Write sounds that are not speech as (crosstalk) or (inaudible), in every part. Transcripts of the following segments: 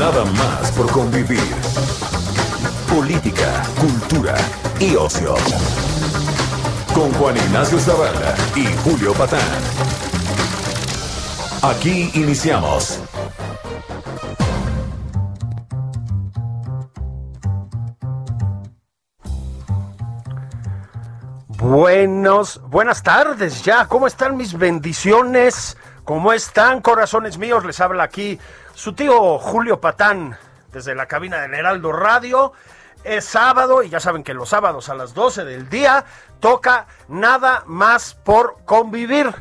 Nada más por convivir. Política, cultura y ocio. Con Juan Ignacio Zavala y Julio Patán. Aquí iniciamos. Buenos, buenas tardes ya. ¿Cómo están mis bendiciones? ¿Cómo están, corazones míos? Les habla aquí su tío Julio Patán desde la cabina del Heraldo Radio. Es sábado y ya saben que los sábados a las 12 del día toca nada más por convivir.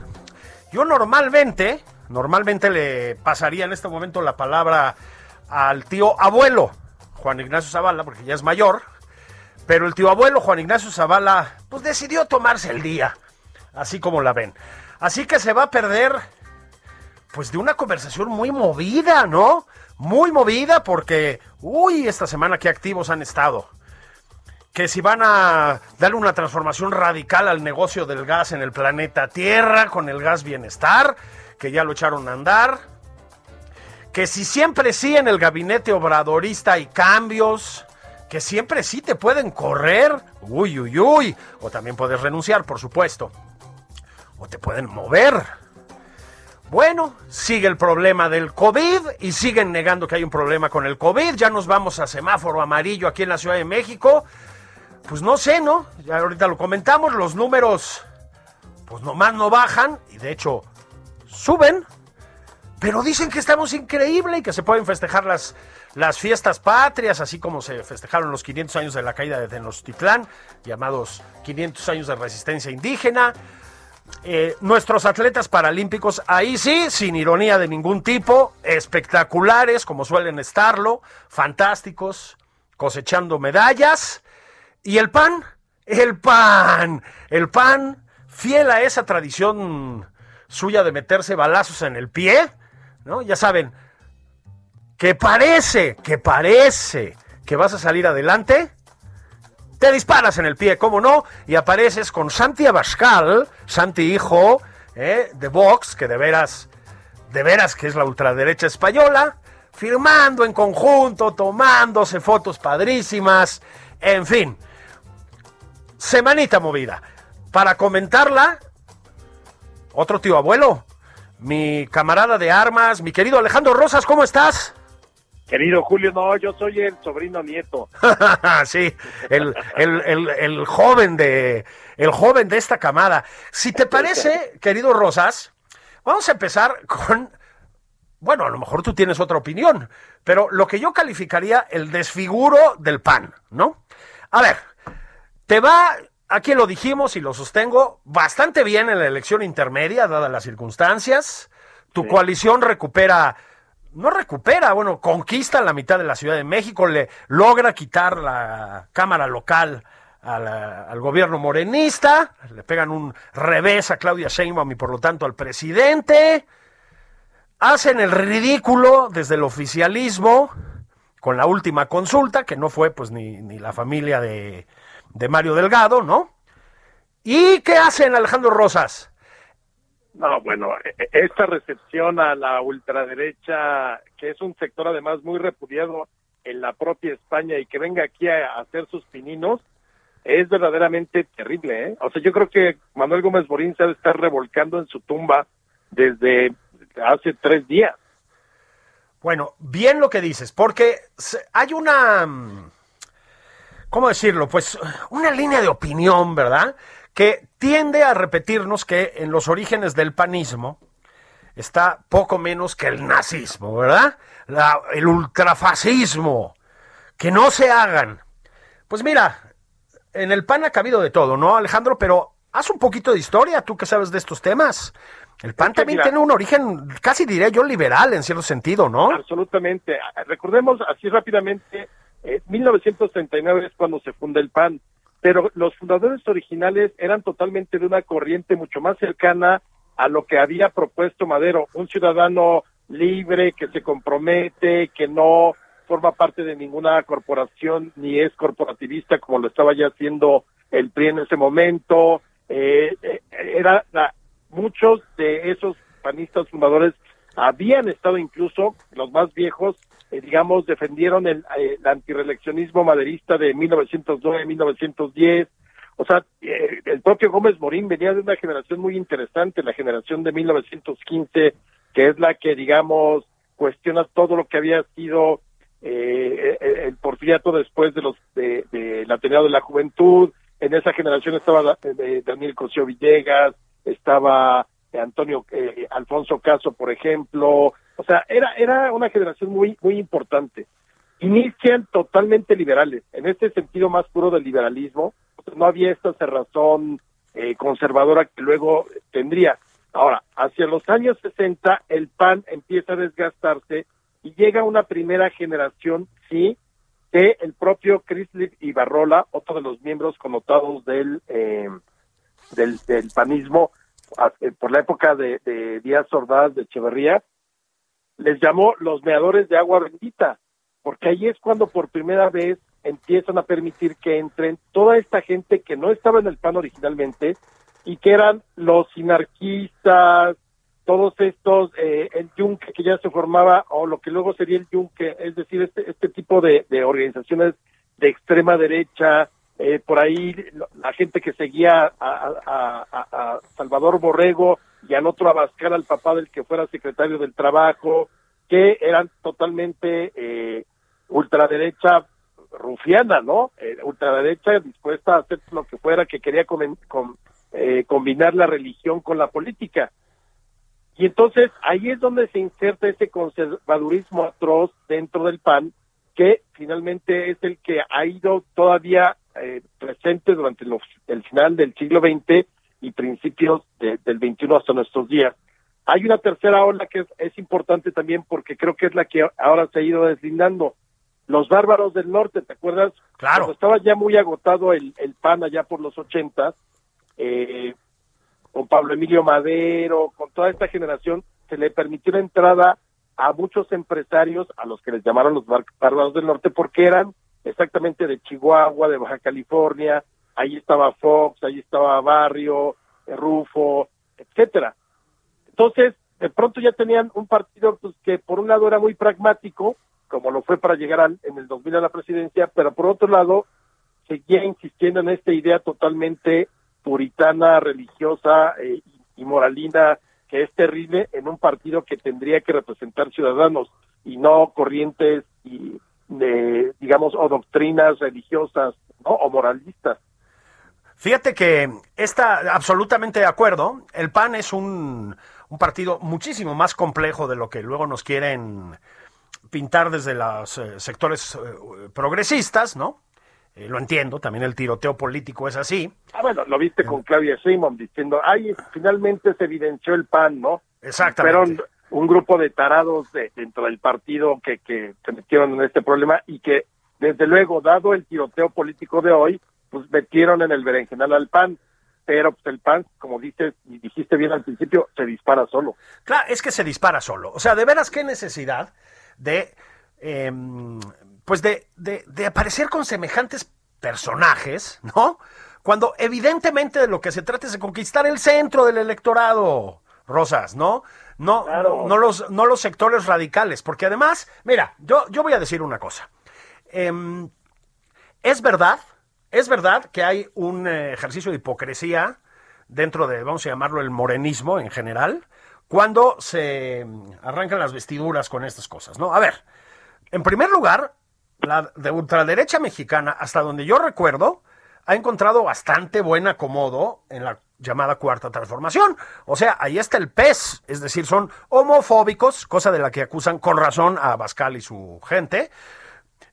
Yo normalmente, normalmente le pasaría en este momento la palabra al tío abuelo, Juan Ignacio Zavala, porque ya es mayor, pero el tío abuelo Juan Ignacio Zavala, pues decidió tomarse el día, así como la ven. Así que se va a perder, pues de una conversación muy movida, ¿no? Muy movida porque, uy, esta semana qué activos han estado. Que si van a darle una transformación radical al negocio del gas en el planeta Tierra con el gas bienestar, que ya lo echaron a andar. Que si siempre sí en el gabinete obradorista hay cambios que siempre sí te pueden correr, uy, uy, uy, o también puedes renunciar, por supuesto, o te pueden mover. Bueno, sigue el problema del COVID y siguen negando que hay un problema con el COVID. Ya nos vamos a semáforo amarillo aquí en la Ciudad de México. Pues no sé, ¿no? Ya ahorita lo comentamos, los números pues nomás no bajan y de hecho suben. Pero dicen que estamos increíble y que se pueden festejar las, las fiestas patrias, así como se festejaron los 500 años de la caída de Tenochtitlán, llamados 500 años de resistencia indígena. Eh, nuestros atletas paralímpicos, ahí sí, sin ironía de ningún tipo, espectaculares, como suelen estarlo, fantásticos, cosechando medallas. ¿Y el pan? El pan, el pan, fiel a esa tradición suya de meterse balazos en el pie, ¿no? Ya saben, que parece, que parece que vas a salir adelante, te disparas en el pie, ¿cómo no? Y apareces con Santi Abascal, Santi hijo ¿eh? de Vox, que de veras, de veras que es la ultraderecha española, firmando en conjunto, tomándose fotos padrísimas, en fin, semanita movida. Para comentarla, otro tío abuelo, mi camarada de armas, mi querido Alejandro Rosas, ¿cómo estás? Querido Julio, no, yo soy el sobrino nieto. (laughs) sí, el, el, el, el, joven de el joven de esta camada. Si te parece, querido Rosas, vamos a empezar con bueno, a lo mejor tú tienes otra opinión, pero lo que yo calificaría el desfiguro del PAN, ¿no? A ver, te va, aquí lo dijimos y lo sostengo, bastante bien en la elección intermedia, dadas las circunstancias. Tu sí. coalición recupera no recupera, bueno, conquista la mitad de la Ciudad de México, le logra quitar la Cámara local al gobierno morenista, le pegan un revés a Claudia Sheinbaum y por lo tanto al presidente, hacen el ridículo desde el oficialismo con la última consulta, que no fue pues ni, ni la familia de, de Mario Delgado, ¿no? ¿Y qué hacen Alejandro Rosas? No, bueno, esta recepción a la ultraderecha, que es un sector además muy repudiado en la propia España y que venga aquí a hacer sus pininos, es verdaderamente terrible. ¿eh? O sea, yo creo que Manuel Gómez Borín se estar revolcando en su tumba desde hace tres días. Bueno, bien lo que dices, porque hay una, ¿cómo decirlo? Pues una línea de opinión, ¿verdad? Que tiende a repetirnos que en los orígenes del panismo está poco menos que el nazismo, ¿verdad? La, el ultrafascismo. Que no se hagan. Pues mira, en el PAN ha cabido de todo, ¿no, Alejandro? Pero haz un poquito de historia, tú que sabes de estos temas. El PAN también tiene un origen, casi diría yo, liberal en cierto sentido, ¿no? Absolutamente. Recordemos así rápidamente, eh, 1939 es cuando se funda el PAN, pero los fundadores originales eran totalmente de una corriente mucho más cercana a lo que había propuesto Madero, un ciudadano libre que se compromete, que no forma parte de ninguna corporación ni es corporativista como lo estaba ya haciendo el PRI en ese momento. Eh, eh era la, muchos de esos panistas fundadores habían estado incluso, los más viejos, eh, digamos, defendieron el, eh, el antireeleccionismo maderista de 1909-1910. O sea, eh, el propio Gómez Morín venía de una generación muy interesante, la generación de 1915, que es la que, digamos, cuestiona todo lo que había sido eh, el porfiriato después de los de, la Ateneo de la Juventud. En esa generación estaba Daniel Cosío Villegas, estaba Antonio eh, Alfonso Caso, por ejemplo, o sea, era era una generación muy muy importante. Inician totalmente liberales, en este sentido más puro del liberalismo, no había esta cerrazón eh, conservadora que luego tendría. Ahora, hacia los años 60 el PAN empieza a desgastarse y llega una primera generación, sí, de el propio Chrysler Ibarrola, otro de los miembros connotados del eh, del, del panismo eh, por la época de, de Díaz Ordaz de Echeverría, les llamó los meadores de agua bendita, porque ahí es cuando por primera vez empiezan a permitir que entren toda esta gente que no estaba en el PAN originalmente y que eran los sinarquistas, todos estos, eh, el yunque que ya se formaba, o lo que luego sería el yunque, es decir, este, este tipo de, organizaciones de extrema derecha, eh, por ahí la gente que seguía a, Salvador Borrego y al otro Abascal, al papá del que fuera secretario del Trabajo, que eran totalmente eh, ultraderecha rufiana, ¿no? Eh, ultraderecha dispuesta a hacer lo que fuera, que quería con, eh, combinar la religión con la política. Y entonces ahí es donde se inserta ese conservadurismo atroz dentro del PAN, que finalmente es el que ha ido todavía eh, presente durante el final del siglo XX y principios del XXI hasta nuestros días. Hay una tercera ola que es, importante también porque creo que es la que ahora se ha ido deslindando. Los bárbaros del norte, ¿te acuerdas? Claro. Cuando estaba ya muy agotado el, el PAN allá por los ochentas, eh, con Pablo Emilio Madero, con toda esta generación, se le permitió la entrada a muchos empresarios, a los que les llamaron los bárbaros del norte, porque eran exactamente de Chihuahua, de Baja California, ahí estaba Fox, ahí estaba Barrio, Rufo, etcétera. Entonces, de pronto ya tenían un partido pues, que por un lado era muy pragmático, como lo fue para llegar al, en el 2000 a la presidencia, pero por otro lado seguía insistiendo en esta idea totalmente puritana, religiosa eh, y moralina, que es terrible en un partido que tendría que representar ciudadanos y no corrientes y de, digamos, o doctrinas religiosas o moralistas. Fíjate que está absolutamente de acuerdo. El PAN es un, un, partido muchísimo más complejo de lo que luego nos quieren pintar desde los eh, sectores eh, progresistas, ¿no? Eh, lo entiendo, también el tiroteo político es así. Ah, bueno, lo viste con Claudia Sheinbaum diciendo, ay, finalmente se evidenció el PAN, ¿no? Exactamente un grupo de tarados de, dentro del partido que, que se metieron en este problema y que, desde luego, dado el tiroteo político de hoy, pues metieron en el berenjenal al PAN. Pero pues, el PAN, como dices dijiste bien al principio, se dispara solo. Claro, es que se dispara solo. O sea, de veras, qué necesidad de, eh, pues de, de, de aparecer con semejantes personajes, ¿no? Cuando evidentemente de lo que se trata es de conquistar el centro del electorado, Rosas, ¿no? no, no, los, no los sectores radicales, porque además, mira, yo, yo voy a decir una cosa. Em, es verdad, es verdad que hay un eh, ejercicio de hipocresía dentro de, vamos a llamarlo, el morenismo en general, cuando se arrancan las vestiduras con estas cosas, ¿no? A ver, en primer lugar, la de ultraderecha mexicana, hasta donde yo recuerdo, ha encontrado bastante buen acomodo en la llamada cuarta transformación. O sea, ahí está el pez, es decir, son homofóbicos, cosa de la que acusan con razón a Bascal y su gente.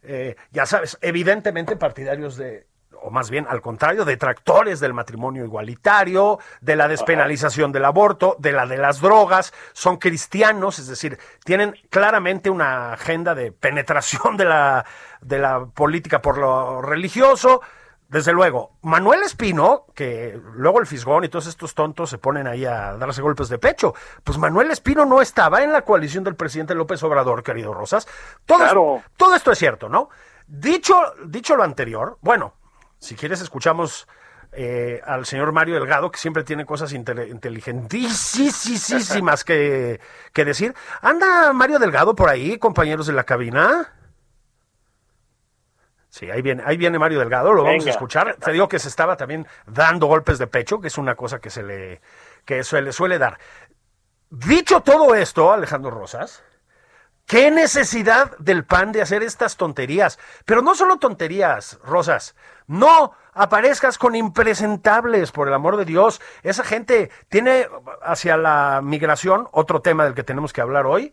Eh, ya sabes, evidentemente partidarios de o más bien al contrario, detractores del matrimonio igualitario, de la despenalización del aborto, de la de las drogas, son cristianos, es decir, tienen claramente una agenda de penetración de la, de la política por lo religioso. Desde luego, Manuel Espino, que luego el Fisgón y todos estos tontos se ponen ahí a darse golpes de pecho, pues Manuel Espino no estaba en la coalición del presidente López Obrador, querido Rosas. Todo, Claro. todo esto es cierto, ¿no? Dicho, dicho lo anterior, bueno, si quieres escuchamos eh, al señor Mario Delgado, que siempre tiene cosas inteligentísimas que, que decir. ¿Anda Mario Delgado por ahí, compañeros de la cabina? Sí, ahí viene, ahí viene Mario Delgado, lo vamos a escuchar. Te digo que se estaba también dando golpes de pecho, que es una cosa que se le, que se le suele dar. Dicho todo esto, Alejandro Rosas, ¿Qué necesidad del PAN de hacer estas tonterías? Pero no solo tonterías, Rosas. No aparezcas con impresentables, por el amor de Dios. Esa gente tiene hacia la migración, otro tema del que tenemos que hablar hoy,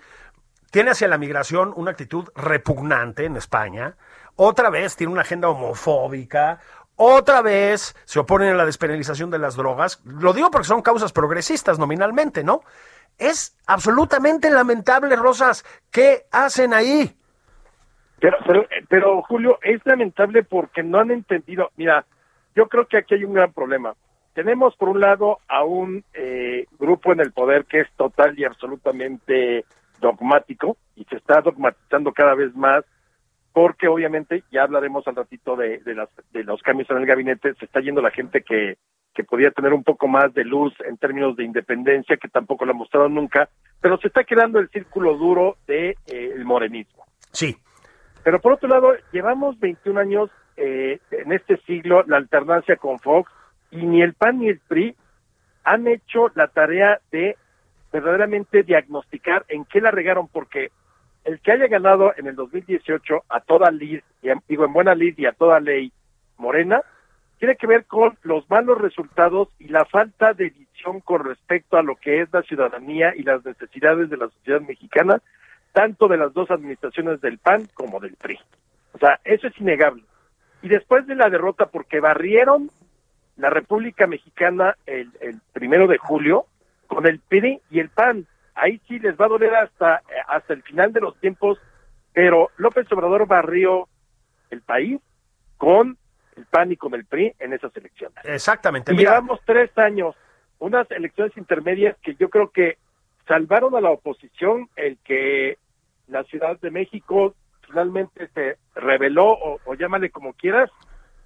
tiene hacia la migración una actitud repugnante en España. Otra vez tiene una agenda homofóbica. Otra vez se oponen a la despenalización de las drogas. Lo digo porque son causas progresistas nominalmente, ¿no? Es absolutamente lamentable, Rosas. ¿Qué hacen ahí? Pero, pero, pero, Julio, es lamentable porque no han entendido. Mira, yo creo que aquí hay un gran problema. Tenemos, por un lado, a un eh, grupo en el poder que es total y absolutamente dogmático y se está dogmatizando cada vez más porque obviamente ya hablaremos al ratito de, las, de los cambios en el gabinete, se está yendo la gente que, que podía tener un poco más de luz en términos de independencia, que tampoco lo ha mostrado nunca, pero se está quedando el círculo duro del de, eh, el morenismo. Sí. Pero por otro lado, llevamos 21 años eh, en este siglo, la alternancia con Fox, y ni el PAN ni el PRI han hecho la tarea de verdaderamente diagnosticar en qué la regaron, porque el que haya ganado en el 2018 a toda lid, digo en buena lid y a toda ley, Morena, tiene que ver con los malos resultados y la falta de visión con respecto a lo que es la ciudadanía y las necesidades de la sociedad mexicana, tanto de las dos administraciones del PAN como del PRI. O sea, eso es innegable. Y después de la derrota, porque barrieron la República Mexicana el, primero de julio con el PRI y el PAN. Ahí sí les va a doler hasta, hasta el final de los tiempos, pero López Obrador barrió el país con el PAN y con el PRI en esas elecciones. Exactamente. Y Mira, llevamos tres años, unas elecciones intermedias que yo creo que salvaron a la oposición el que la Ciudad de México finalmente se reveló, o, o llámale como quieras,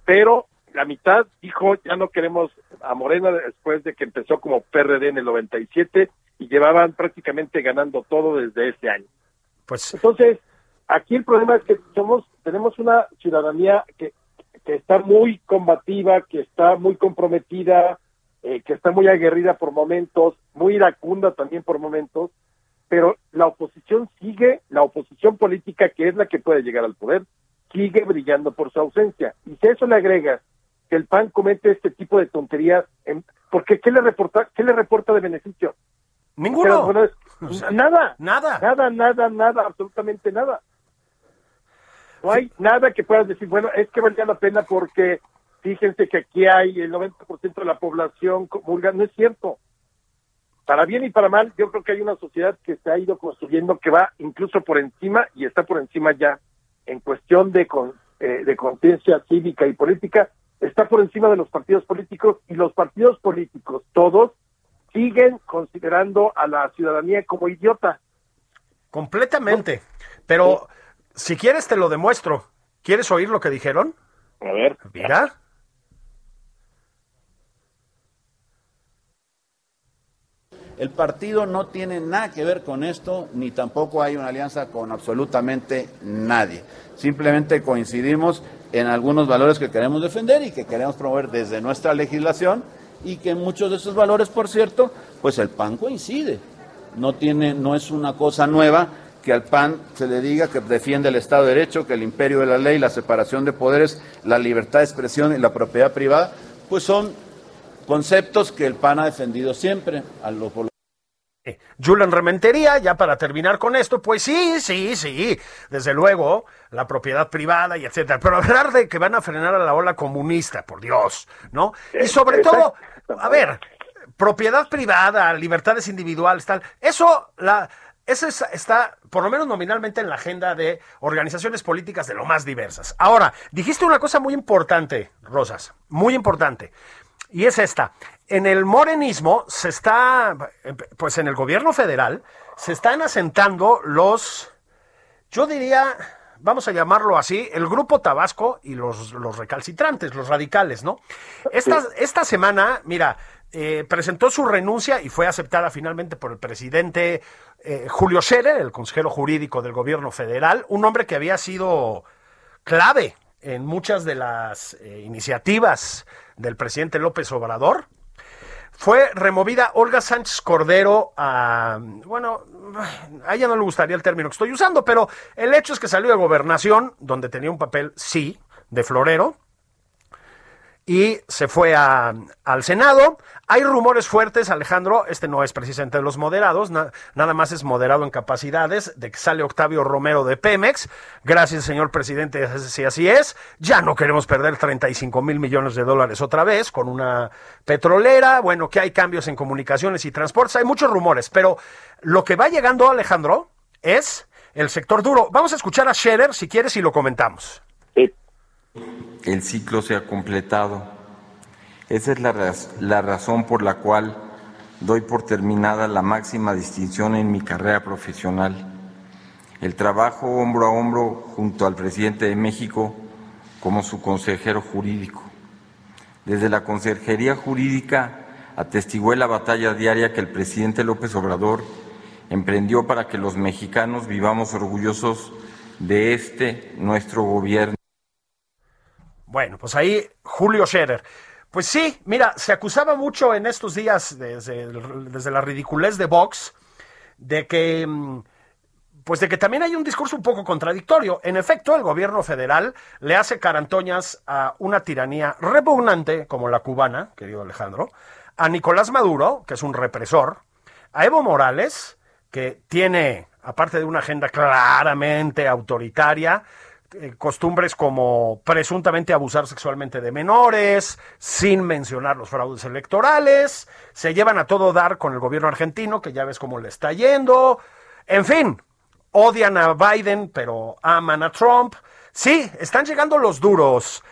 pero la mitad dijo ya no queremos a Morena después de que empezó como PRD en el 97 y llevaban prácticamente ganando todo desde ese año. pues Entonces, aquí el problema es que somos, tenemos una ciudadanía que, que está muy combativa, que está muy comprometida, eh, que está muy aguerrida por momentos, muy iracunda también por momentos, pero la oposición sigue, la oposición política, que es la que puede llegar al poder, sigue brillando por su ausencia. Y si a eso le agregas que el PAN comete este tipo de tonterías, en- porque ¿qué le reporta, qué le reporta de beneficio? ninguno. Pero, bueno, es- O sea, nada, nada. nada, nada, nada, absolutamente nada. No hay nada que puedas decir, bueno, es que valía la pena porque fíjense que aquí hay el 90% de la población comulga, no es cierto. Para bien y para mal, yo creo que hay una sociedad que se ha ido construyendo que va incluso por encima y está por encima ya en cuestión de, con- eh, de conciencia cívica y política, está por encima de los partidos políticos y los partidos políticos, todos, siguen considerando a la ciudadanía como idiota. Completamente. Pero si quieres te lo demuestro. ¿Quieres oír lo que dijeron? A ver. Mira. El partido no tiene nada que ver con esto, ni tampoco hay una alianza con absolutamente nadie. Simplemente coincidimos en algunos valores que queremos defender y que queremos promover desde nuestra legislación y que muchos de esos valores, por cierto, pues el PAN coincide. No tiene, no es una cosa nueva que al PAN se le diga que defiende el Estado de Derecho, que el imperio de la ley, la separación de poderes, la libertad de expresión y la propiedad privada, pues son conceptos que el PAN ha defendido siempre. A lo, por Julian Rementería, ya para terminar con esto, pues sí, sí, sí, desde luego, la propiedad privada y etcétera. Pero hablar de que van a frenar a la ola comunista, por Dios, ¿no? Y sobre todo, a ver, propiedad privada, libertades individuales, tal, eso, la, eso está, por lo menos nominalmente, en la agenda de organizaciones políticas de lo más diversas. Ahora, dijiste una cosa muy importante, Rosas, muy importante, y es esta en el morenismo se está, pues en el gobierno federal, se están asentando los, yo diría, vamos a llamarlo así, el grupo Tabasco y los, los recalcitrantes, los radicales, ¿no? Esta, esta semana, mira, eh, presentó su renuncia y fue aceptada finalmente por el presidente eh, Julio Scherer, el consejero jurídico del gobierno federal, un hombre que había sido clave en muchas de las eh, iniciativas del presidente López Obrador, fue removida Olga Sánchez Cordero a, bueno, a ella no le gustaría el término que estoy usando, pero el hecho es que salió de gobernación, donde tenía un papel, sí, de florero, y se fue al Senado. Hay rumores fuertes, Alejandro, este no es precisamente de los moderados, nada más es moderado en capacidades, de que sale Octavio Romero de Pemex. Gracias, señor presidente, si así es. Ya no queremos perder 35 mil millones de dólares otra vez con una petrolera. Bueno, que hay cambios en comunicaciones y transportes, hay muchos rumores, pero lo que va llegando, Alejandro, es el sector duro. Vamos a escuchar a Scherer, si quieres, y lo comentamos el ciclo se ha completado. Esa es la, la razón por la cual doy por terminada la máxima distinción en mi carrera profesional, el trabajo hombro a hombro junto al presidente de México como su consejero jurídico. Desde la Consejería Jurídica atestigué la batalla diaria que el presidente López Obrador emprendió para que los mexicanos vivamos orgullosos de este nuestro gobierno. Bueno, pues ahí Julio Scherer. Pues sí, mira, se acusaba mucho en estos días, desde, desde la ridiculez de Vox, de que mm, pues de que también hay un discurso un poco contradictorio. En efecto, el gobierno federal le hace carantoñas a una tiranía repugnante como la cubana, querido Alejandro, a Nicolás Maduro, que es un represor, a Evo Morales, que tiene, aparte de una agenda claramente autoritaria, eh, costumbres como presuntamente abusar sexualmente de menores, sin mencionar los fraudes electorales, se llevan a todo dar con el gobierno argentino, que ya ves cómo le está yendo, en fin, odian a Biden, pero aman a Trump. Sí, están llegando los duros,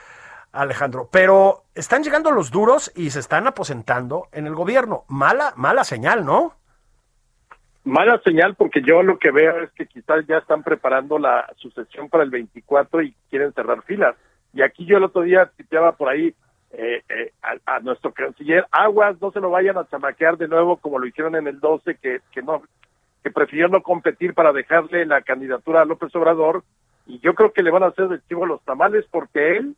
Alejandro, pero están llegando los duros y se están aposentando en el gobierno. Mala, mala señal, ¿no? Mala señal porque yo lo que veo es que quizás ya están preparando la sucesión para el 24 y quieren cerrar filas. Y aquí yo el otro día citaba por ahí eh, eh, a, nuestro canciller, aguas, no se lo vayan a chamaquear de nuevo como lo hicieron en el 12, que, que no que prefirieron no competir para dejarle la candidatura a López Obrador. Y yo creo que le van a hacer de chivo los tamales porque él,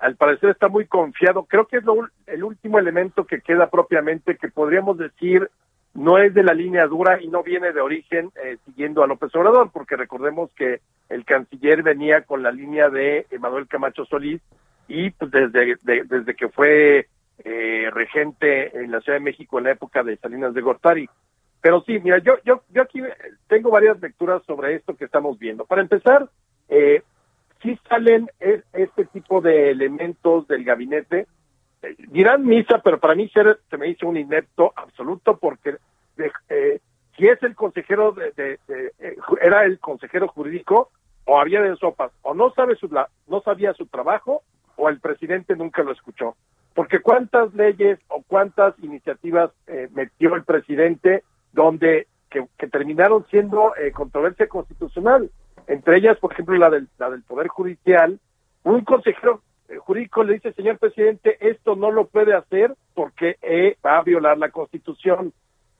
al parecer, está muy confiado. Creo que es el último elemento que queda propiamente que podríamos decir no es de la línea dura y no viene de origen eh, siguiendo a López Obrador, porque recordemos que el canciller venía con la línea de Emanuel Camacho Solís y pues, desde, desde que fue eh, regente en la Ciudad de México en la época de Salinas de Gortari. Pero sí, mira, yo, yo, yo aquí tengo varias lecturas sobre esto que estamos viendo. Para empezar, eh, sí salen este tipo de elementos del gabinete dirán misa, pero para mí se, me hizo un inepto absoluto porque eh, si es el consejero de, eh, era el consejero jurídico o había de sopas o no sabe su no sabía su trabajo o el presidente nunca lo escuchó. Porque cuántas leyes o cuántas iniciativas eh, metió el presidente donde que, terminaron siendo controversia constitucional. Entre ellas por ejemplo la del la del poder judicial un consejero jurídico le dice, señor presidente, esto no lo puede hacer porque eh, va a violar la constitución,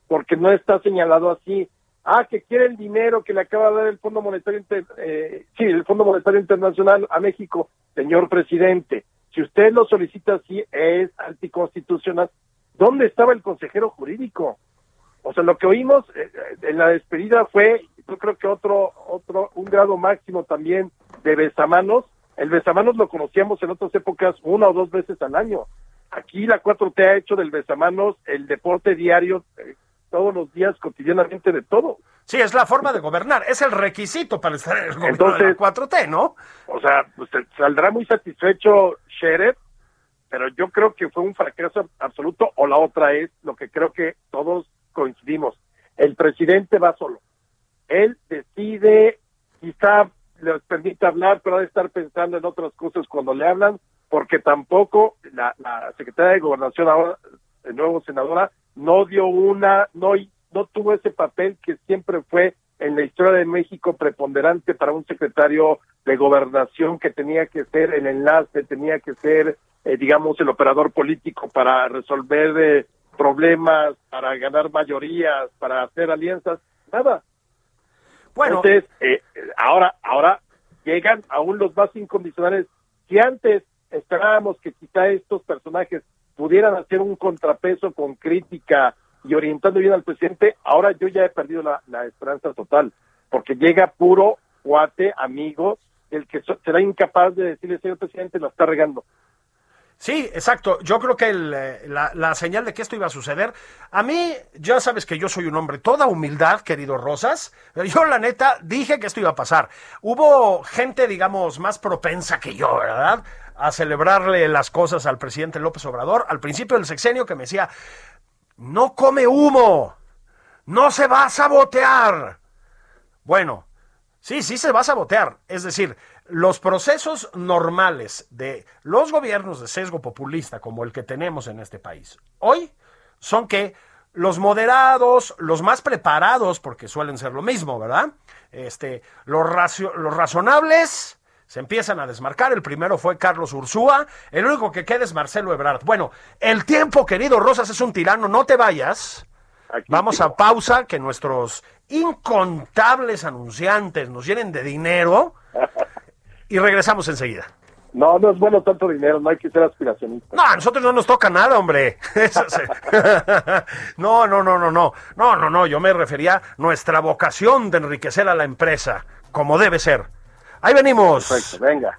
porque no está señalado así. Ah, que quiere el dinero que le acaba de dar el Fondo Monetario, eh, sí, el Fondo Monetario Internacional a México, señor presidente. Si usted lo solicita así, es anticonstitucional. ¿Dónde estaba el consejero jurídico? O sea, lo que oímos eh, en la despedida fue, yo creo que otro, otro, un grado máximo también de besamanos, el besamanos lo conocíamos en otras épocas una o dos veces al año. Aquí la 4T ha hecho del besamanos el deporte diario, eh, todos los días cotidianamente de todo. Sí, es la forma de gobernar, es el requisito para estar en el gobierno de la 4T, ¿no? O sea, pues saldrá muy satisfecho Sheriff, pero yo creo que fue un fracaso absoluto, o la otra es lo que creo que todos coincidimos. El presidente va solo. Él decide, quizá les permite hablar, pero ha de estar pensando en otras cosas cuando le hablan, porque tampoco la, la secretaria de Gobernación, ahora, el nuevo senadora, no dio una, no, no tuvo ese papel que siempre fue en la historia de México preponderante para un secretario de gobernación que tenía que ser el enlace, tenía que ser, eh, digamos, el operador político para resolver eh, problemas, para ganar mayorías, para hacer alianzas, nada. Entonces eh, ahora, ahora llegan aún los más incondicionales. Si antes esperábamos que quizá estos personajes pudieran hacer un contrapeso con crítica y orientando bien al presidente, ahora yo ya he perdido la, esperanza total, porque llega puro cuate, amigo, el que será incapaz de decirle, señor presidente, la está regando. Sí, exacto. Yo creo que eh, la, la, señal de que esto iba a suceder, a mí, ya sabes que yo soy un hombre toda humildad, querido Rosas, yo la neta dije que esto iba a pasar. Hubo gente, digamos, más propensa que yo, ¿verdad? A celebrarle las cosas al presidente López Obrador al principio del sexenio que me decía, no come humo, no se va a sabotear. Bueno, sí, sí se va a sabotear. Es decir, los procesos normales de los gobiernos de sesgo populista como el que tenemos en este país hoy son que los moderados, los más preparados, porque suelen ser lo mismo, ¿verdad? Este, los, los razonables se empiezan a desmarcar. El primero fue Carlos Ursúa, el único que queda es Marcelo Ebrard. Bueno, el tiempo, querido Rosas, es un tirano, no te vayas. Vamos a pausa, que nuestros incontables anunciantes nos llenen de dinero (laughs) y regresamos enseguida. No, no es bueno tanto dinero, no hay que ser aspiracionista. No, a nosotros no nos toca nada, hombre. (laughs) (laughs) no, no, no, no, no. No, no, no, yo me refería a nuestra vocación de enriquecer a la empresa, como debe ser. Ahí venimos. Perfecto, venga.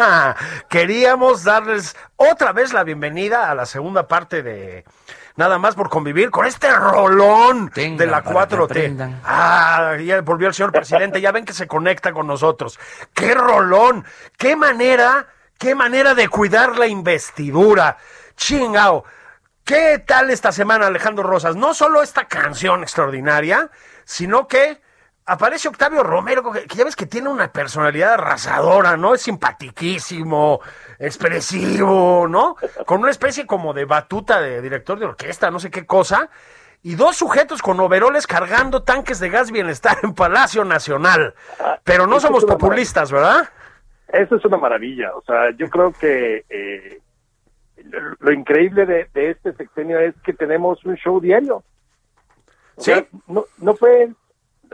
(laughs) Queríamos darles otra vez la bienvenida a la segunda parte de nada más por convivir con este rolón de la 4T. Ah, ya volvió el señor presidente, ya ven que se conecta con nosotros. ¡Qué rolón! ¡Qué manera, qué manera de cuidar la investidura! ¡Chingao! ¿Qué tal esta semana, Alejandro Rosas? No solo esta canción extraordinaria, sino que aparece Octavio Romero, que, ya ves que tiene una personalidad arrasadora, ¿no? Es simpatiquísimo, expresivo, ¿no? Con una especie como de batuta de director de orquesta, no sé qué cosa. Y dos sujetos con overoles cargando tanques de gas bienestar en Palacio Nacional. Pero no somos populistas, ¿verdad? Eso es una maravilla. O sea, yo creo que eh, lo, increíble de, este sexenio es que tenemos un show diario. sí. no, no fue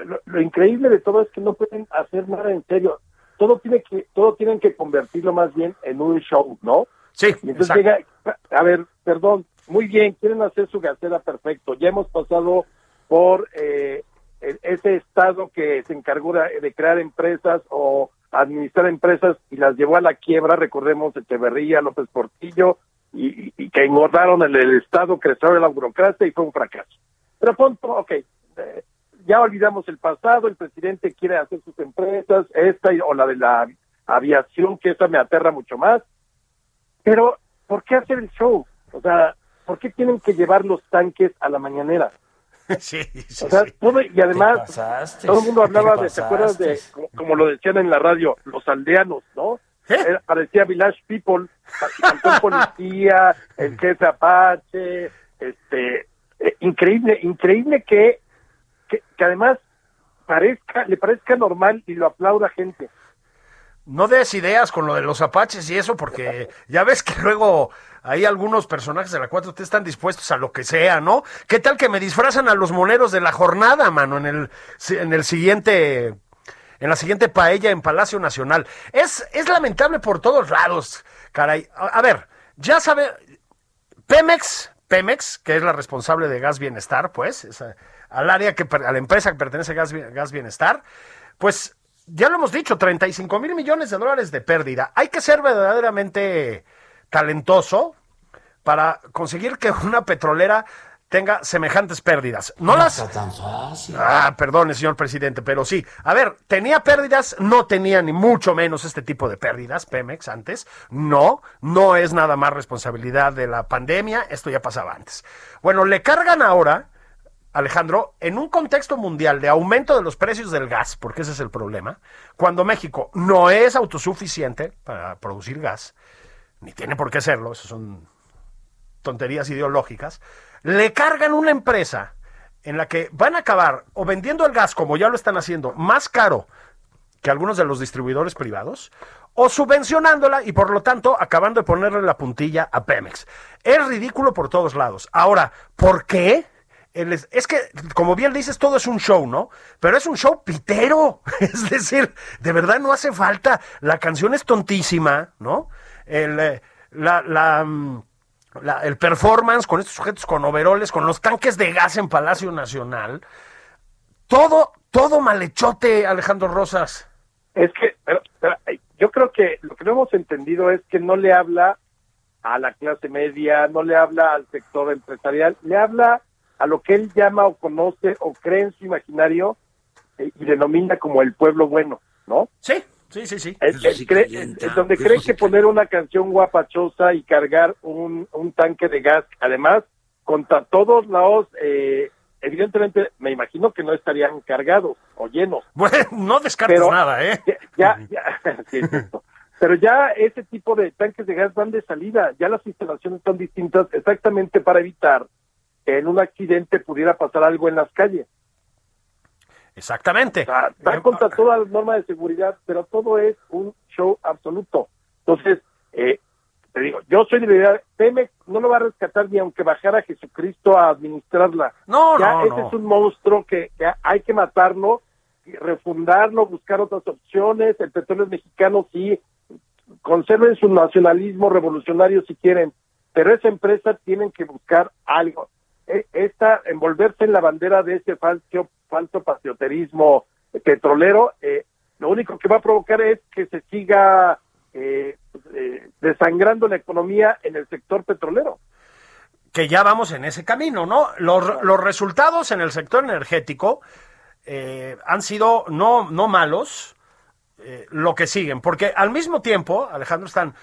lo, increíble de todo es que no pueden hacer nada en serio. Todo tiene que, todo tienen que convertirlo más bien en un show, ¿no? Sí. entonces llega, a ver, perdón, muy bien, quieren hacer su gacela perfecto. Ya hemos pasado por eh, ese Estado que se encargó de, crear empresas o administrar empresas y las llevó a la quiebra, recordemos Echeverría, López Portillo, y, que engordaron el, el Estado, crecieron la burocracia y fue un fracaso. Pero punto, ok, eh, ya olvidamos el pasado, el presidente quiere hacer sus empresas, esta y- o la de la aviación, que esa me aterra mucho más, pero ¿por qué hacer el show? O sea, ¿por qué tienen que llevar los tanques a la mañanera? (laughs) Sí, sí, O sea, sí. todo, y además, todo el mundo te hablaba de, ¿te acuerdas de, como, como lo decían en la radio, los aldeanos, ¿no? ¿Eh? Era- parecía Village People, faltó un policía, el jefe Apache, este, eh, increíble, increíble que, que, que además parezca, le parezca normal y lo aplauda gente. No des ideas con lo de los apaches y eso, porque (laughs) ya ves que luego hay algunos personajes de la 4T están dispuestos a lo que sea, ¿no? ¿Qué tal que me disfrazan a los moneros de la jornada, mano, en el, en el siguiente, en la siguiente paella en Palacio Nacional? Es, es lamentable por todos lados, caray. A, a ver, ya sabe, Pemex, Pemex, que es la responsable de Gas Bienestar, pues, al área que, a la empresa que pertenece Gas, Gas Bienestar, pues, ya lo hemos dicho, 35 mil millones de dólares de pérdida. Hay que ser verdaderamente talentoso para conseguir que una petrolera tenga semejantes pérdidas. No, No las... está tan fácil. Ah, perdone, señor presidente, pero sí. A ver, ¿tenía pérdidas? No tenía ni mucho menos este tipo de pérdidas, Pemex, antes. No, no es nada más responsabilidad de la pandemia, esto ya pasaba antes. Bueno, le cargan ahora, Alejandro, en un contexto mundial de aumento de los precios del gas, porque ese es el problema, cuando México no es autosuficiente para producir gas, ni tiene por qué serlo, eso son tonterías ideológicas, le cargan una empresa en la que van a acabar o vendiendo el gas, como ya lo están haciendo, más caro que algunos de los distribuidores privados, o subvencionándola y por lo tanto acabando de ponerle la puntilla a Pemex. Es ridículo por todos lados. Ahora, ¿por qué? Es que, como bien dices, todo es un show, ¿no? Pero es un show pitero. (laughs) Es decir, de verdad no hace falta. La canción es tontísima, ¿no? El, eh, la, la, mm, la- el performance con estos sujetos con overoles, con los tanques de gas en Palacio Nacional. Todo, todo malhechote, Alejandro Rosas. Es que, pero- pero, yo creo que lo que no hemos entendido es que no le habla a la clase media, no le habla al sector empresarial, le habla a lo que él llama o conoce o cree en su imaginario eh, y denomina como el pueblo bueno, ¿no? Sí, sí, sí, sí. El- Eso el sí cree- calienta, el- donde cree sí que poner una canción guapachosa y cargar un, un tanque de gas, además, contra todos lados, eh, evidentemente, me imagino que no estarían cargados o llenos. Bueno, no descartes Pero- nada, ¿eh? Ya, ya, (laughs) sí, es cierto. Pero ya ese tipo de tanques de gas van de salida, ya las instalaciones son distintas exactamente para evitar que en un accidente pudiera pasar algo en las calles. Exactamente. Va Eh, contra toda la norma de seguridad, pero todo es un show absoluto. Entonces, eh, te digo, yo soy de la idea, Pemex no lo va a rescatar ni aunque bajara Jesucristo a administrarla. No, ya no, ese no. es un monstruo que, que hay que matarlo, refundarlo, buscar otras opciones. El petróleo mexicano sí, conserven su nacionalismo revolucionario si quieren, pero esa empresa tienen que buscar algo. E- Esta, envolverse en la bandera de ese falso, falso patrioterismo petrolero, eh, lo único que va a provocar es que se siga eh, eh, desangrando la economía en el sector petrolero. que ya vamos en ese camino, ¿no? Los, los resultados en el sector energético eh, han sido no, no malos, eh, lo que siguen, porque al mismo tiempo, Alejandro, están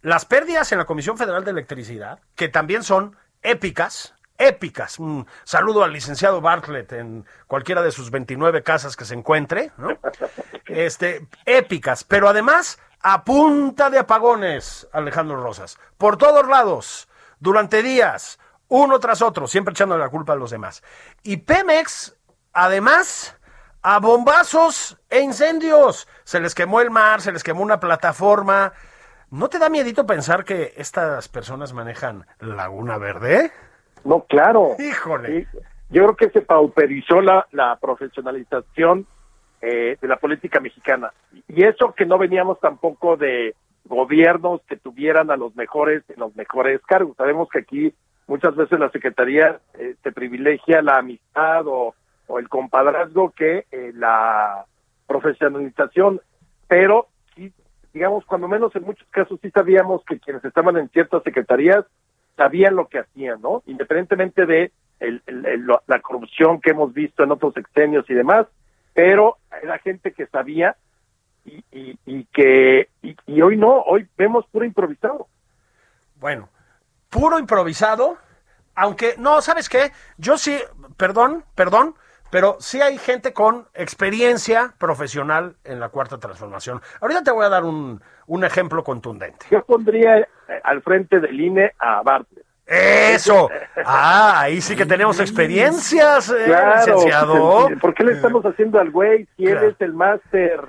las pérdidas en la Comisión Federal de Electricidad, que también son épicas, épicas. Un saludo al licenciado Bartlett en cualquiera de sus 29 casas que se encuentre, ¿no? (laughs) Este, épicas, pero además a punta de apagones, Alejandro Rosas, por todos lados, durante días, uno tras otro, siempre echando la culpa a los demás. Y Pemex, además, a bombazos e incendios. Se les quemó el mar, se les quemó una plataforma. ¿No te da miedito pensar que estas personas manejan Laguna Verde? No, claro. Híjole. Sí, Yo creo que se pauperizó la, la profesionalización eh, de la política mexicana. Y eso que no veníamos tampoco de gobiernos que tuvieran a los mejores en los mejores cargos. Sabemos que aquí muchas veces la Secretaría eh, te privilegia la amistad o, o el compadrazgo que eh, la profesionalización, pero sí, digamos, cuando menos en muchos casos sí sabíamos que quienes estaban en ciertas secretarías sabían lo que hacían, ¿no? Independientemente de el, el- el- la corrupción que hemos visto en otros extenios y demás, pero era gente que sabía y, y, y que y, y hoy no, hoy vemos puro improvisado. Bueno, puro improvisado, aunque, no, ¿sabes qué? Yo sí, perdón, perdón, pero sí hay gente con experiencia profesional en la cuarta transformación. Ahorita te voy a dar un, un ejemplo contundente. Yo pondría eh, al frente del INE a Bartlett. Eso. Ah, ahí sí que tenemos experiencias, eh, licenciado. ¿por qué le estamos haciendo al güey si él Claro. es el máster?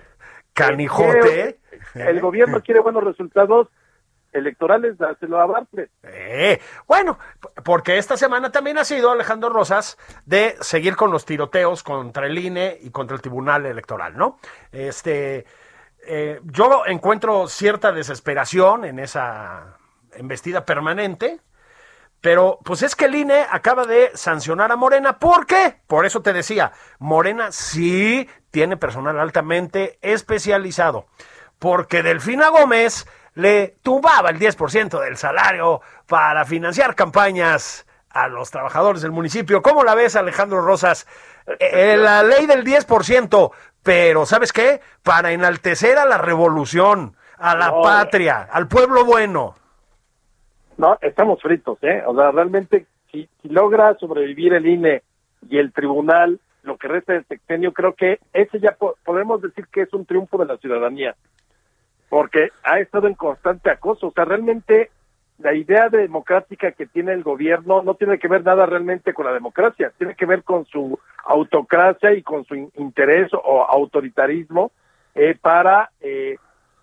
Canijote. El gobierno (laughs) quiere buenos resultados electorales, dáselo a Bartlett. Eh, bueno, porque esta semana también ha sido Alejandro Rosas de seguir con los tiroteos contra el INE y contra el Tribunal Electoral, ¿no? Este, eh, yo encuentro cierta desesperación en esa embestida permanente, pero pues es que el INE acaba de sancionar a Morena. ¿Por qué? Por eso te decía, Morena sí tiene personal altamente especializado. Porque Delfina Gómez le tumbaba el 10% del salario para financiar campañas a los trabajadores del municipio. ¿Cómo la ves, Alejandro Rosas? Eh, la ley del 10%, pero ¿sabes qué? Para enaltecer a la revolución, a la No. patria, al pueblo bueno. No, estamos fritos, ¿eh? O sea, realmente, si, si logra sobrevivir el INE y el tribunal, lo que resta del sexenio, creo que ese ya po- podemos decir que es un triunfo de la ciudadanía, porque ha estado en constante acoso. O sea, realmente la idea democrática que tiene el gobierno no tiene que ver nada realmente con la democracia, tiene que ver con su autocracia y con su in- interés o autoritarismo eh, para eh,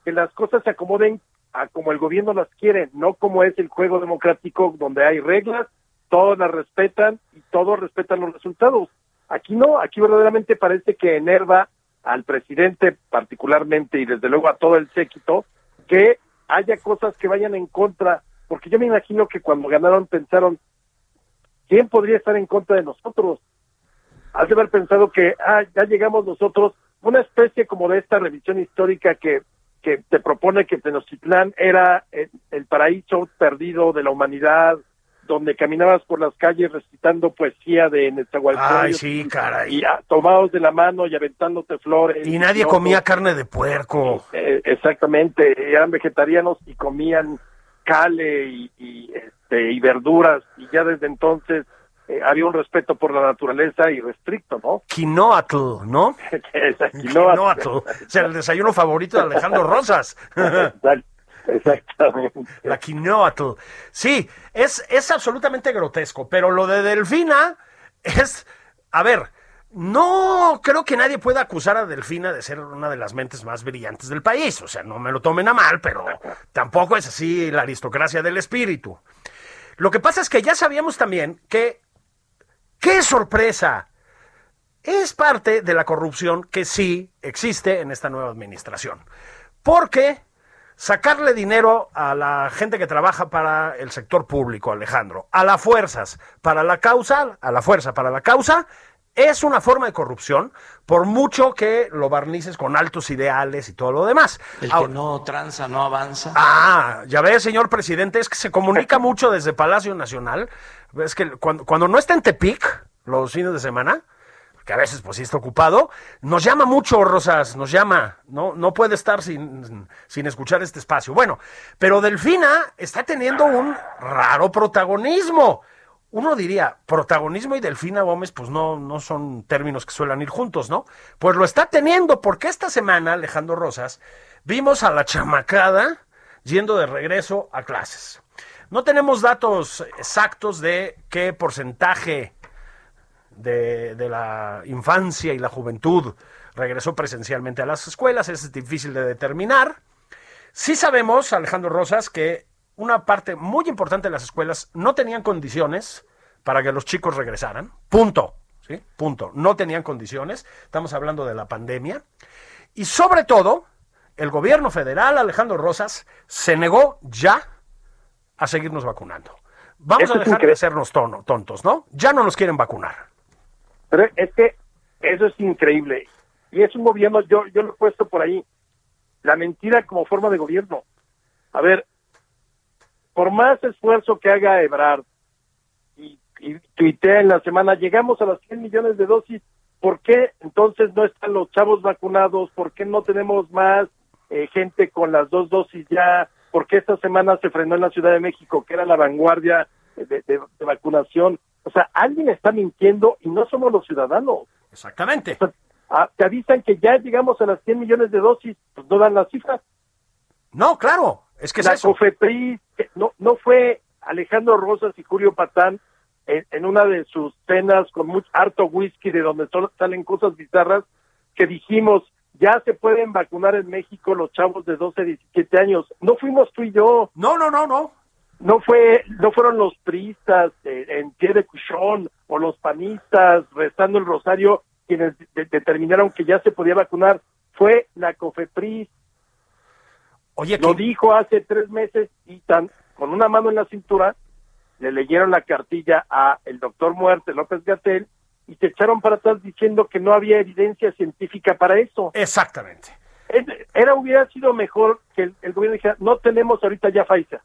que las cosas se acomoden a como el gobierno las quiere, no como es el juego democrático donde hay reglas, todos las respetan y todos respetan los resultados. Aquí no, aquí verdaderamente parece que enerva al presidente particularmente y desde luego a todo el séquito que haya cosas que vayan en contra, porque yo me imagino que cuando ganaron pensaron, ¿quién podría estar en contra de nosotros? Has de haber pensado que, ah, ya llegamos nosotros, una especie como de esta revisión histórica que, que te propone que Tenochtitlán era el, el paraíso perdido de la humanidad, donde caminabas por las calles recitando poesía de Nezahualcóyotl. Ay, sí, caray. Y ah, tomados de la mano y aventándote flores. Y nadie comía carne de puerco. eh, exactamente, eran vegetarianos y comían cale y, y, este, y verduras y ya desde entonces eh, había un respeto por la naturaleza y restricto, ¿no? (laughs) Quinoatl, ¿no? (laughs) Esa (laughs) quinoa. Quinoatl. O sea, el desayuno favorito de Alejandro Rosas. Exact- Exactamente. La quinoatl. Sí, es, es absolutamente grotesco, pero lo de Delfina es, a ver, no creo que nadie pueda acusar a Delfina de ser una de las mentes más brillantes del país. O sea, no me lo tomen a mal, pero tampoco es así la aristocracia del espíritu. Lo que pasa es que ya sabíamos también que, ¡qué sorpresa! Es parte de la corrupción que sí existe en esta nueva administración. Porque sacarle dinero a la gente que trabaja para el sector público, Alejandro, a las fuerzas para la causa, a la fuerza para la causa, es una forma de corrupción, por mucho que lo barnices con altos ideales y todo lo demás. El que no tranza no avanza. Ah, ya ve, señor presidente, es que se comunica mucho desde Palacio Nacional. Es que cuando, cuando no está en Tepic, los fines de semana, que a veces pues sí está ocupado, nos llama mucho, Rosas, nos llama. No, no puede estar sin, sin escuchar este espacio. Bueno, pero Delfina está teniendo un raro protagonismo. Uno diría, protagonismo y Delfina Gómez, pues no, no son términos que suelen ir juntos, ¿no? Pues lo está teniendo, porque esta semana, Alejandro Rosas, vimos a la chamacada yendo de regreso a clases. No tenemos datos exactos de qué porcentaje de, de la infancia y la juventud regresó presencialmente a las escuelas, es difícil de determinar. Sí sabemos, Alejandro Rosas, que una parte muy importante de las escuelas no tenían condiciones para que los chicos regresaran. Punto. ¿sí? Punto. No tenían condiciones. Estamos hablando de la pandemia. Y sobre todo, el gobierno federal, Alejandro Rosas, se negó ya a seguirnos vacunando. Vamos a dejar de hacernos tontos, ¿no? Ya no nos quieren vacunar. Pero es que Eso es increíble. Y es un gobierno, yo, yo lo he puesto por ahí, la mentira como forma de gobierno. A ver, por más esfuerzo que haga Ebrard y, y tuitea en la semana, llegamos a las 100 millones de dosis, ¿por qué entonces no están los chavos vacunados? ¿Por qué no tenemos más eh, gente con las dos dosis ya? ¿Por qué esta semana se frenó en la Ciudad de México, que era la vanguardia de, de- de vacunación? O sea, alguien está mintiendo y no somos los ciudadanos. Exactamente. O sea, ah, te avisan que ya llegamos a las 100 millones de dosis, pues no dan las cifras. No, claro, es que es la eso. COFEPRIS, no, no fue Alejandro Rosas y Julio Patán en, en una de sus cenas con mucho harto whisky de donde solo salen cosas bizarras que dijimos ya se pueden vacunar en México los chavos de 12 17 años. No fuimos tú y yo, No, no, no, no. No fue no fueron los priistas eh, en pie de cuchón o los panistas rezando el rosario quienes de- determinaron que ya se podía vacunar, fue la COFEPRIS Oye, lo dijo hace tres meses y tan con una mano en la cintura le leyeron la cartilla a el doctor Muerte López Gatel y se echaron para atrás diciendo que no había evidencia científica para eso. exactamente. Era hubiera sido mejor que el, el gobierno dijera no tenemos ahorita ya Pfizer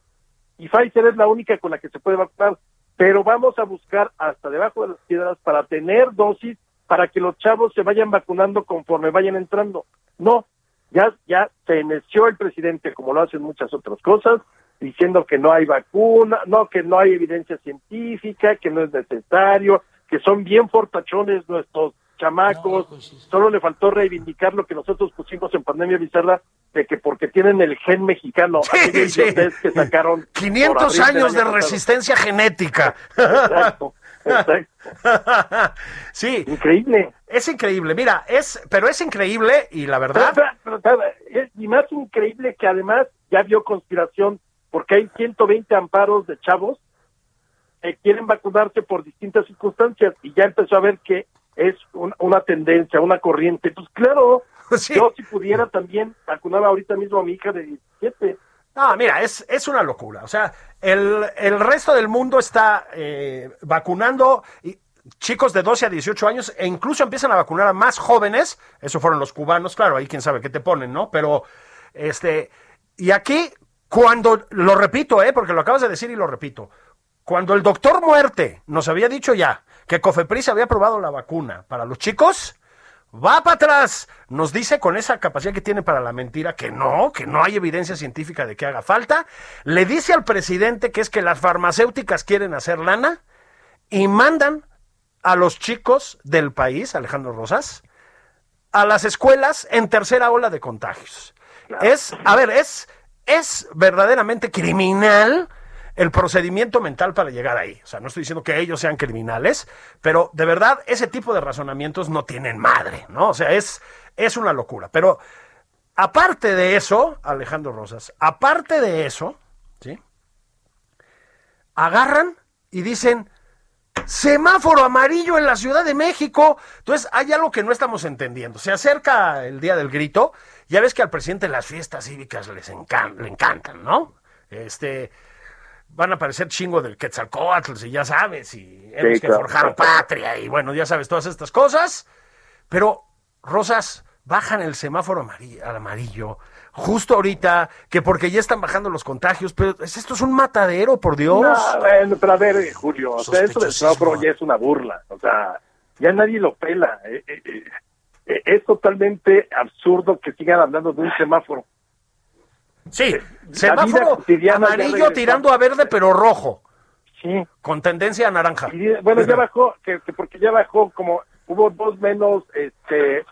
y Pfizer es la única con la que se puede vacunar, pero vamos a buscar hasta debajo de las piedras para tener dosis para que los chavos se vayan vacunando conforme vayan entrando. No, ya ya se eneció el presidente como lo hacen muchas otras cosas diciendo que no hay vacuna, no que no hay evidencia científica, que no es necesario, que son bien fortachones nuestros chamacos, solo le faltó reivindicar lo que nosotros pusimos en pandemia bizarra de que porque tienen el gen mexicano, Sí, sí. que sacaron por 500 abril del años de pasado. resistencia genética. Exacto, (laughs) exacto. sí, Increíble. es increíble. Mira, es, pero es increíble y la Pero, verdad, pero, pero, pero, es- y más increíble que además ya vio conspiración porque hay 120 amparos de chavos que quieren vacunarse por distintas circunstancias y ya empezó a ver que es un- una tendencia, una corriente. Pues claro, (laughs) Sí. yo si pudiera también vacunaba ahorita mismo a mi hija de 17. No, mira, es, es una locura. O sea, el, el resto del mundo está eh, vacunando y- chicos de 12 a 18 años e incluso empiezan a vacunar a más jóvenes. Eso fueron los cubanos, claro, ahí quién sabe qué te ponen, ¿no? Pero, este, y aquí, cuando, lo repito, ¿eh? Porque lo acabas de decir y lo repito. Cuando el doctor Muerte nos había dicho ya que Cofepris había aprobado la vacuna para los chicos, va para atrás. Nos dice con esa capacidad que tiene para la mentira que no, que no hay evidencia científica de que haga falta. Le dice al presidente que es que las farmacéuticas quieren hacer lana y mandan a los chicos del país, Alejandro Rosas, a las escuelas en tercera ola de contagios. Es, a ver, es, es verdaderamente criminal el procedimiento mental para llegar ahí. O sea, no estoy diciendo que ellos sean criminales, pero de verdad ese tipo de razonamientos no tienen madre, ¿no? O sea, es, es una locura. Pero aparte de eso, Alejandro Rosas, aparte de eso, ¿sí? Agarran y dicen, semáforo amarillo en la Ciudad de México. Entonces, hay algo que no estamos entendiendo. Se acerca el día del grito. Ya ves que al presidente las fiestas cívicas les encan- le encantan, ¿no? Este, van a aparecer chingo del Quetzalcóatl, y ya sabes, y héroes que claro. forjaron patria, y bueno, ya sabes, todas estas cosas. Pero, Rosas, bajan el semáforo amarillo, al amarillo justo ahorita, que porque ya están bajando los contagios, pero es- esto es un matadero, por Dios. No, bueno, pero a ver, Julio, o sea, eso del semáforo ya es una burla. O sea, ya nadie lo pela. Eh, eh, eh, es totalmente absurdo que sigan hablando de un semáforo. Sí, vida semáforo amarillo tirando a verde, pero rojo, Sí. con tendencia a naranja. Y, bueno, ya bajó, que, que porque ya bajó, como hubo dos menos, este,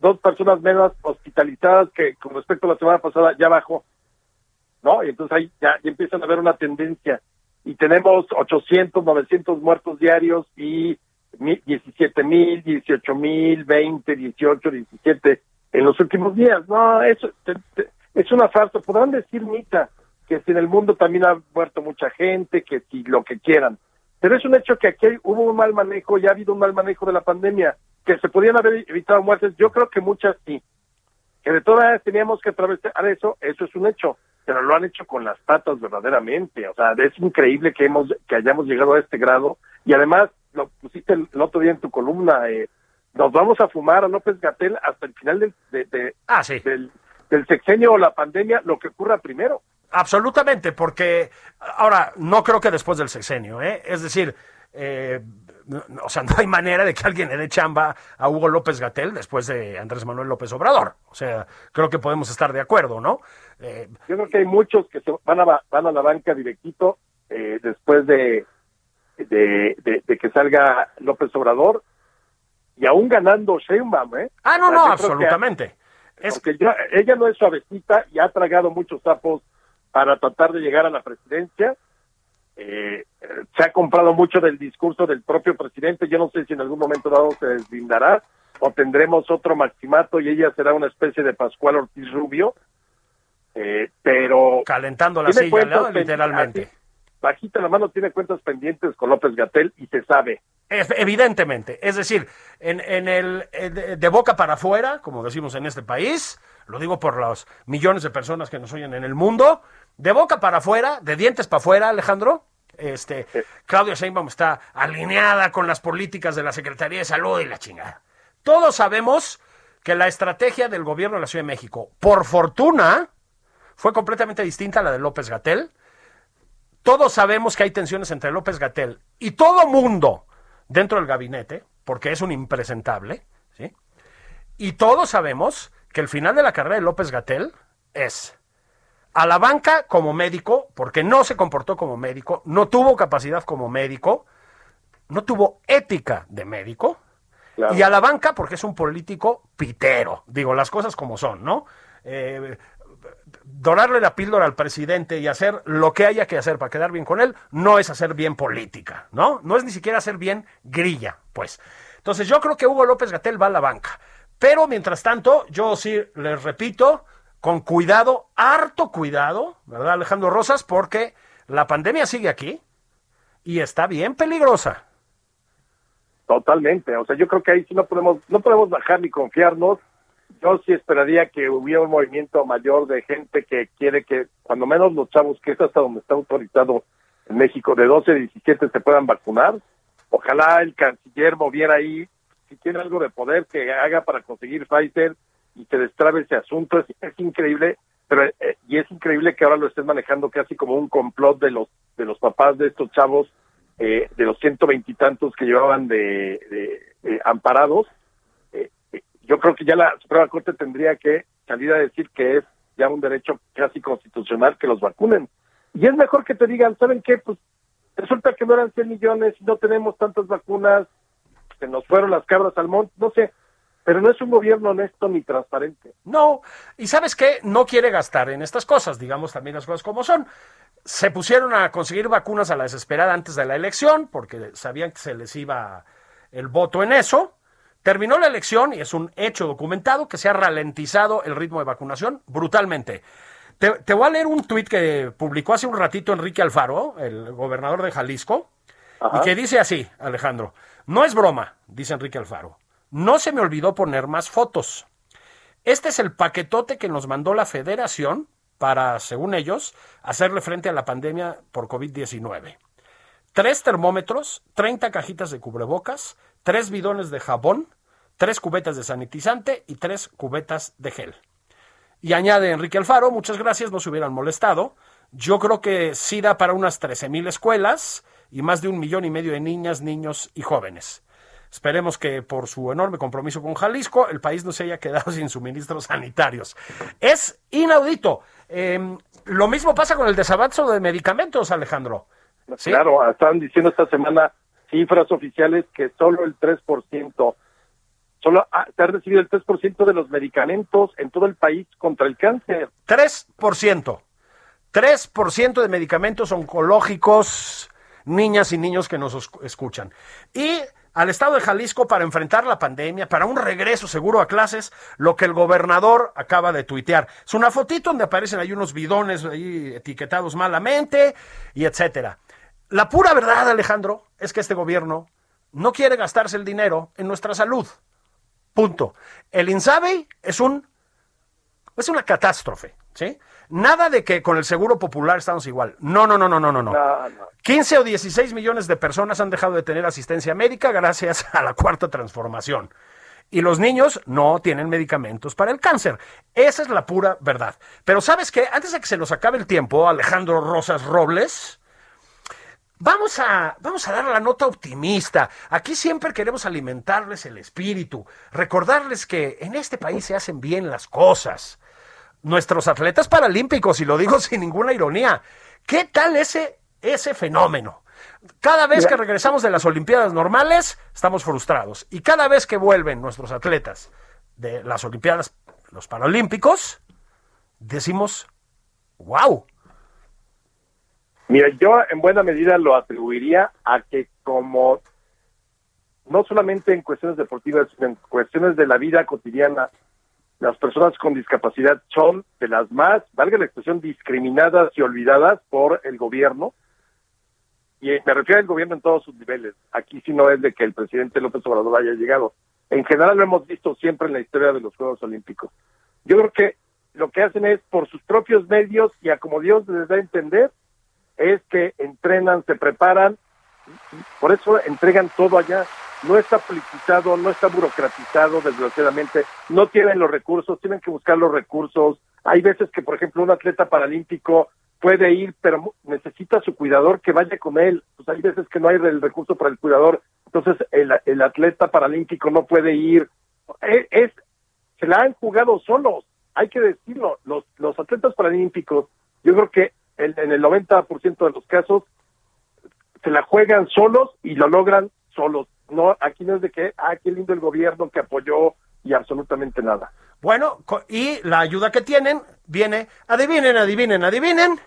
dos personas menos hospitalizadas que con respecto a la semana pasada ya bajó, ¿no? Y entonces ahí ya, ya empiezan a ver una tendencia. Y tenemos 800, 900 muertos diarios y mi- 17 mil, 18 mil, 20, 18, 17 en los últimos días. No, eso te- te- es una farsa. Podrán decir, Mita, que si en el mundo también ha muerto mucha gente, que si lo que quieran. Pero es un hecho que aquí hay- hubo un mal manejo, ya ha habido un mal manejo de la pandemia, que se podían haber evitado muertes. Yo creo que muchas sí. Que de todas teníamos que atravesar eso, eso es un hecho. Pero lo han hecho con las patas verdaderamente. O sea, es increíble que hemos que hayamos llegado a este grado. Y además, lo pusiste el, el otro día en tu columna, eh, nos vamos a fumar a López Gatel hasta el final del, de- de- Ah, sí. del, del sexenio o la pandemia, lo que ocurra primero. Absolutamente, porque ahora no creo que después del sexenio, ¿eh? Es decir, eh, no- o sea, (laughs) no hay manera de que alguien le dé chamba a Hugo López Gatel después de Andrés Manuel López Obrador. O sea, creo que podemos estar de acuerdo, ¿no? Eh, Yo creo que hay muchos que se van a, van a la banca directito eh, después de, de, de- de que salga López Obrador y aún ganando Sheinbaum, ¿eh? ah, no, no, que- absolutamente. Es, Porque ya- ella no es suavecita y ha tragado muchos sapos para tratar de llegar a la presidencia. Eh, se ha comprado mucho del discurso del propio presidente. Yo no sé si en algún momento dado se deslindará o tendremos otro maximato y ella será una especie de Pascual Ortiz Rubio. Eh, pero calentando la silla, literalmente. Bajita la mano tiene cuentas pendientes con López Gatel y se sabe. Evidentemente, es decir, en, en el eh, de, de boca para afuera, como decimos en este país, lo digo por los millones de personas que nos oyen en el mundo, de boca para afuera, de dientes para afuera, Alejandro, este, Claudia Sheinbaum está alineada con las políticas de la Secretaría de Salud y la chingada. Todos sabemos que la estrategia del gobierno de la Ciudad de México, por fortuna, fue completamente distinta a la de López Gatel. Todos sabemos que hay tensiones entre López Gatel y todo mundo dentro del gabinete, porque es un impresentable, ¿sí? Y todos sabemos que el final de la carrera de López Gatel es a la banca como médico, porque no se comportó como médico, no tuvo capacidad como médico, no tuvo ética de médico, Claro. y a la banca porque es un político pitero, digo las cosas como son, ¿no? Eh, dorarle la píldora al presidente y hacer lo que haya que hacer para quedar bien con él, no es hacer bien política, ¿no? No es ni siquiera hacer bien grilla, pues. Entonces yo creo que Hugo López Gatel va a la banca. Pero mientras tanto, yo sí les repito, con cuidado, harto cuidado, ¿verdad, Alejandro Rosas? Porque la pandemia sigue aquí y está bien peligrosa. Totalmente, o sea, yo creo que ahí sí no podemos, no podemos bajar ni confiarnos. Yo sí esperaría que hubiera un movimiento mayor de gente que quiere que, cuando menos los chavos, que es hasta donde está autorizado en México, de 12 a 17 se puedan vacunar. Ojalá el canciller moviera ahí, si tiene algo de poder, que haga para conseguir Pfizer y se destrabe ese asunto. Es, es increíble, pero eh, y es increíble que ahora lo estén manejando casi como un complot de los de los papás de estos chavos eh, de los ciento veintitantos que llevaban de, de- amparados, eh, eh, yo creo que ya la Suprema Corte tendría que salir a decir que es ya un derecho casi constitucional que los vacunen. Y es mejor que te digan, ¿saben qué? Pues resulta que no eran 100 millones no tenemos tantas vacunas, se nos fueron las cabras al monte, no sé, pero no es un gobierno honesto ni transparente. No, y sabes qué, no quiere gastar en estas cosas, digamos también las cosas como son. Se pusieron a conseguir vacunas a la desesperada antes de la elección, porque sabían que se les iba el voto en eso. Terminó la elección y es un hecho documentado que se ha ralentizado el ritmo de vacunación brutalmente. Te, te voy a leer un tuit que publicó hace un ratito Enrique Alfaro, el gobernador de Jalisco, y que dice así, Alejandro, no es broma, dice Enrique Alfaro, no se me olvidó poner más fotos. Este es el paquetote que nos mandó la federación para, según ellos, hacerle frente a la pandemia por COVID-19. Tres termómetros, 30 cajitas de cubrebocas, tres bidones de jabón, tres cubetas de sanitizante y tres cubetas de gel. Y añade Enrique Alfaro, muchas gracias, no se hubieran molestado. Yo creo que sí da para unas 13.000 escuelas y más de un millón y medio de niñas, niños y jóvenes. Esperemos que por su enorme compromiso con Jalisco el país no se haya quedado (laughs) sin suministros sanitarios. Es inaudito. Eh, lo mismo pasa con el desabasto de medicamentos, Alejandro. ¿Sí? Claro, estaban diciendo esta semana cifras oficiales que solo el 3%, solo ah, se ha recibido el 3% de los medicamentos en todo el país contra el cáncer. 3%. 3% de medicamentos oncológicos, niñas y niños que nos os- escuchan. Y al estado de Jalisco para enfrentar la pandemia, para un regreso seguro a clases, lo que el gobernador acaba de tuitear. Es una fotito donde aparecen ahí unos bidones ahí etiquetados malamente y etcétera. La pura verdad, Alejandro, es que este gobierno no quiere gastarse el dinero en nuestra salud. Punto. El INSABI es un es una catástrofe, ¿sí? Nada de que con el Seguro Popular estamos igual. No, no, no, no, no, no, no. No, no. 15 o 16 millones de personas han dejado de tener asistencia médica gracias (laughs) a la cuarta transformación. y los niños no tienen medicamentos para el cáncer. Esa es la pura verdad. Pero sabes qué, antes de que se nos acabe el tiempo, Alejandro Rosas Robles, vamos a, vamos a dar la nota optimista. Aquí siempre queremos alimentarles el espíritu, recordarles que en este país se hacen bien las cosas. Nuestros atletas paralímpicos, y lo digo (laughs) sin ninguna ironía, ¿qué tal ese, ese fenómeno? Cada vez que regresamos de las Olimpiadas normales, estamos frustrados. Y cada vez que vuelven nuestros atletas de las Olimpiadas, los Paralímpicos, decimos, wow. Mira, yo en buena medida lo atribuiría a que como no solamente en cuestiones deportivas, sino en cuestiones de la vida cotidiana, las personas con discapacidad son de las más, valga la expresión, discriminadas y olvidadas por el gobierno y me refiero al gobierno en todos sus niveles. Aquí sí no es de que el presidente López Obrador haya llegado. En general lo hemos visto siempre en la historia de los Juegos Olímpicos. Yo creo que lo que hacen es por sus propios medios y a como Dios les da a entender, es que entrenan, se preparan, por eso entregan todo allá. No está politizado, no está burocratizado, desgraciadamente. No tienen los recursos, tienen que buscar los recursos. Hay veces que, por ejemplo, un atleta paralímpico puede ir, pero necesita su cuidador que vaya con él. Pues hay veces que no hay el recurso para el cuidador, entonces el, el atleta paralímpico no puede ir. E, es, se la han jugado solos, hay que decirlo. Los, los atletas paralímpicos, yo creo que en, en el 90% de los casos se la juegan solos y lo logran solos. No, aquí no es de que, ah, qué lindo el gobierno que apoyó y absolutamente nada. Bueno, y la ayuda que tienen viene, adivinen, adivinen, adivinen,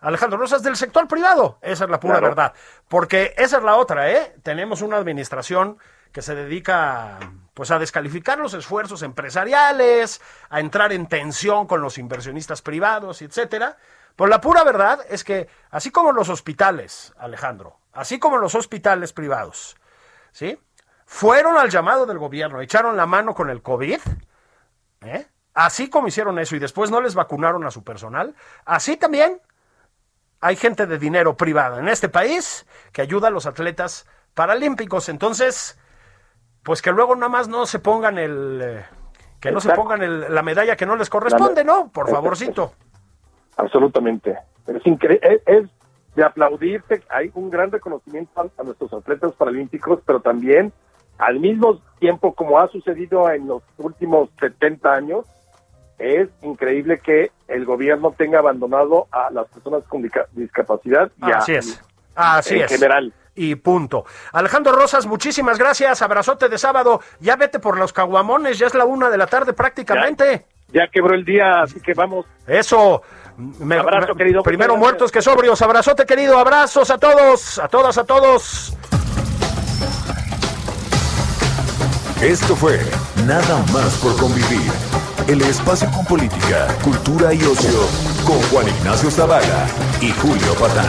Alejandro Rosas del sector privado. Esa es la pura verdad. Porque esa es la otra, ¿eh? Tenemos una administración que se dedica pues a descalificar los esfuerzos empresariales, a entrar en tensión con los inversionistas privados, etcétera. Pero la pura verdad es que así como los hospitales, Alejandro, así como los hospitales privados, ¿sí? Fueron al llamado del gobierno, echaron la mano con el COVID, ¿eh? Así como hicieron eso y después no les vacunaron a su personal, así también hay gente de dinero privada en este país que ayuda a los atletas paralímpicos. Entonces, pues que luego nada más no se pongan el... Eh, que no se pongan el, la medalla que no les corresponde, ¿no? Por favorcito. Absolutamente. Es, increíble, es de aplaudirte. Hay un gran reconocimiento a, nuestros atletas paralímpicos, pero también al mismo tiempo, como ha sucedido en los últimos 70 años, es increíble que el gobierno tenga abandonado a las personas con discapacidad y Así es. Así en es. general. Y punto. Alejandro Rosas, muchísimas gracias. Abrazote de sábado. Ya vete por los caguamones, ya es la una de la tarde prácticamente. Ya, quebró el día, así que vamos. Eso. Me, Abrazo, me- querido. Primero muertos que sobrios. Abrazote, querido. Abrazos a todos, a todas, a todos. Esto fue Nada más por convivir. El espacio con política, cultura y ocio con Juan Ignacio Zavala y Julio Patán.